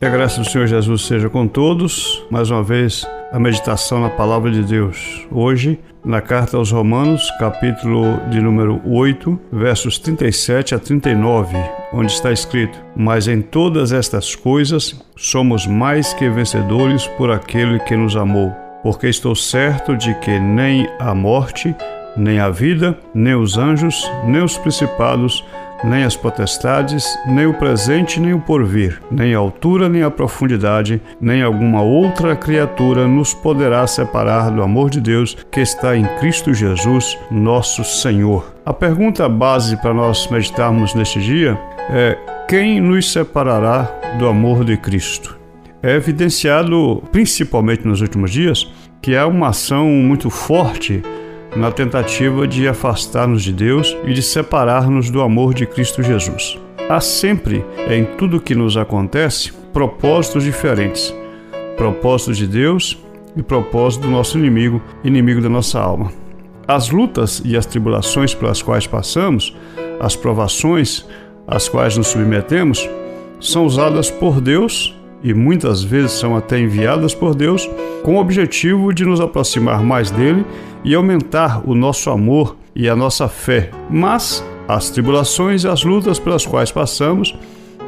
Que a graça do Senhor Jesus seja com todos. Mais uma vez, a meditação na palavra de Deus. Hoje, na carta aos Romanos, capítulo de número 8, versos 37 a 39, onde está escrito: Mas em todas estas coisas somos mais que vencedores por aquele que nos amou. Porque estou certo de que nem a morte, nem a vida, nem os anjos, nem os principados, nem as potestades, nem o presente, nem o porvir, nem a altura, nem a profundidade, nem alguma outra criatura nos poderá separar do amor de Deus que está em Cristo Jesus, nosso Senhor. A pergunta base para nós meditarmos neste dia é: quem nos separará do amor de Cristo? É evidenciado, principalmente nos últimos dias, que há uma ação muito forte na tentativa de afastar-nos de Deus e de separar-nos do amor de Cristo Jesus. Há sempre, em tudo que nos acontece, propósitos diferentes: propósitos de Deus e propósito do nosso inimigo, inimigo da nossa alma. As lutas e as tribulações pelas quais passamos, as provações às quais nos submetemos, são usadas por Deus e muitas vezes são até enviadas por Deus com o objetivo de nos aproximar mais dele e aumentar o nosso amor e a nossa fé. Mas as tribulações e as lutas pelas quais passamos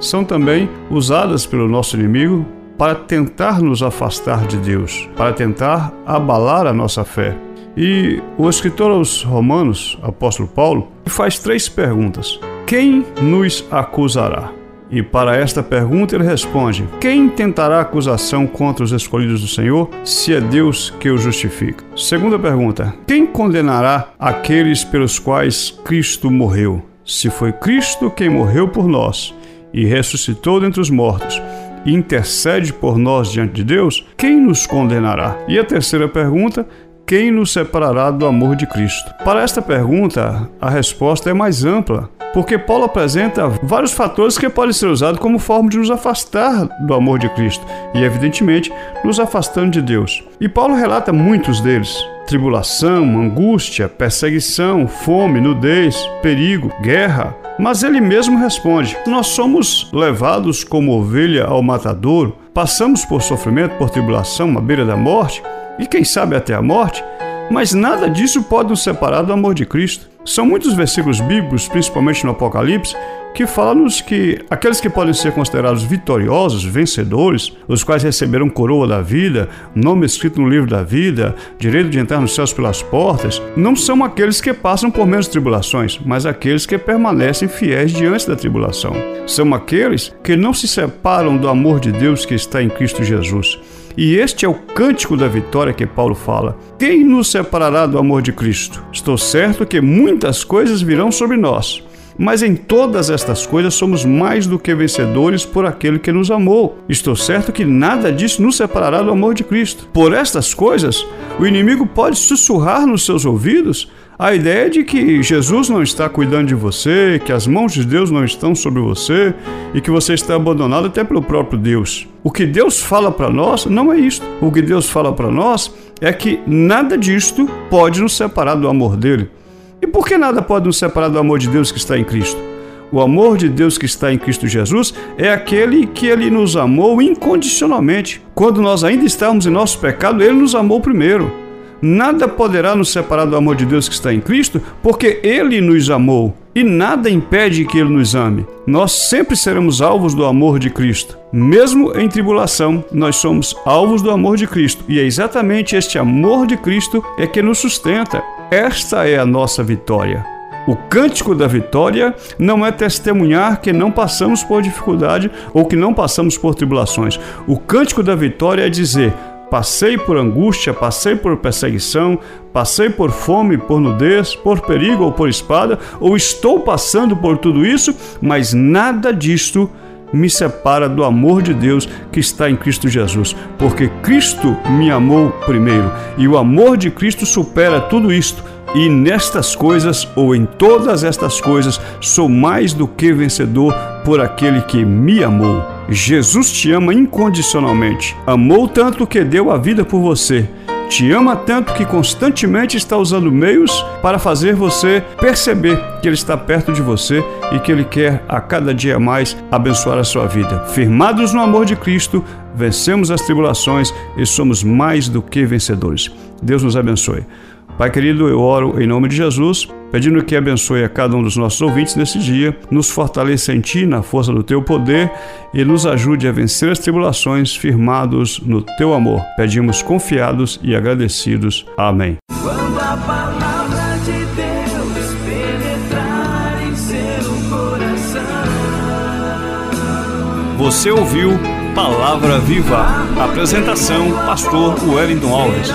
são também usadas pelo nosso inimigo para tentar nos afastar de Deus, para tentar abalar a nossa fé. E o escritor aos Romanos, apóstolo Paulo, faz três perguntas: Quem nos acusará? E para esta pergunta ele responde: Quem tentará acusação contra os escolhidos do Senhor, se é Deus que os justifica? Segunda pergunta: Quem condenará aqueles pelos quais Cristo morreu? Se foi Cristo quem morreu por nós e ressuscitou dentre os mortos, e intercede por nós diante de Deus, quem nos condenará? E a terceira pergunta: quem nos separará do amor de Cristo? Para esta pergunta, a resposta é mais ampla porque Paulo apresenta vários fatores que podem ser usados como forma de nos afastar do amor de Cristo e, evidentemente, nos afastando de Deus. E Paulo relata muitos deles: tribulação, angústia, perseguição, fome, nudez, perigo, guerra. Mas ele mesmo responde: Nós somos levados como ovelha ao matador, passamos por sofrimento, por tribulação, à beira da morte, e quem sabe até a morte, mas nada disso pode nos separar do amor de Cristo. São muitos versículos bíblicos, principalmente no Apocalipse, que falam-nos que aqueles que podem ser considerados vitoriosos, vencedores, os quais receberam coroa da vida, nome escrito no livro da vida, direito de entrar nos céus pelas portas, não são aqueles que passam por menos tribulações, mas aqueles que permanecem fiéis diante da tribulação. São aqueles que não se separam do amor de Deus que está em Cristo Jesus. E este é o cântico da vitória que Paulo fala. Quem nos separará do amor de Cristo? Estou certo que muitas coisas virão sobre nós. Mas em todas estas coisas somos mais do que vencedores por aquele que nos amou. Estou certo que nada disso nos separará do amor de Cristo. Por estas coisas, o inimigo pode sussurrar nos seus ouvidos a ideia de que Jesus não está cuidando de você, que as mãos de Deus não estão sobre você e que você está abandonado até pelo próprio Deus. O que Deus fala para nós não é isto. O que Deus fala para nós é que nada disto pode nos separar do amor dele. E por que nada pode nos separar do amor de Deus que está em Cristo? O amor de Deus que está em Cristo Jesus é aquele que ele nos amou incondicionalmente. Quando nós ainda estávamos em nosso pecado, ele nos amou primeiro. Nada poderá nos separar do amor de Deus que está em Cristo, porque Ele nos amou. E nada impede que Ele nos ame. Nós sempre seremos alvos do amor de Cristo. Mesmo em tribulação, nós somos alvos do amor de Cristo. E é exatamente este amor de Cristo é que nos sustenta. Esta é a nossa vitória. O cântico da vitória não é testemunhar que não passamos por dificuldade ou que não passamos por tribulações. O cântico da vitória é dizer: Passei por angústia, passei por perseguição, passei por fome, por nudez, por perigo ou por espada, ou estou passando por tudo isso, mas nada disto me separa do amor de Deus que está em Cristo Jesus, porque Cristo me amou primeiro e o amor de Cristo supera tudo isto. E nestas coisas, ou em todas estas coisas, sou mais do que vencedor por aquele que me amou. Jesus te ama incondicionalmente. Amou tanto que deu a vida por você te ama tanto que constantemente está usando meios para fazer você perceber que Ele está perto de você e que Ele quer a cada dia mais abençoar a sua vida. Firmados no amor de Cristo, vencemos as tribulações e somos mais do que vencedores. Deus nos abençoe. Pai querido, eu oro em nome de Jesus, pedindo que abençoe a cada um dos nossos ouvintes nesse dia, nos fortaleça em Ti, na força do Teu poder e nos ajude a vencer as tribulações firmados no Teu amor. Pedimos confiados e agradecidos. Amém. Quando a palavra de Deus penetrar em seu coração. Você ouviu Palavra Viva. Apresentação: Pastor Wellington Alves.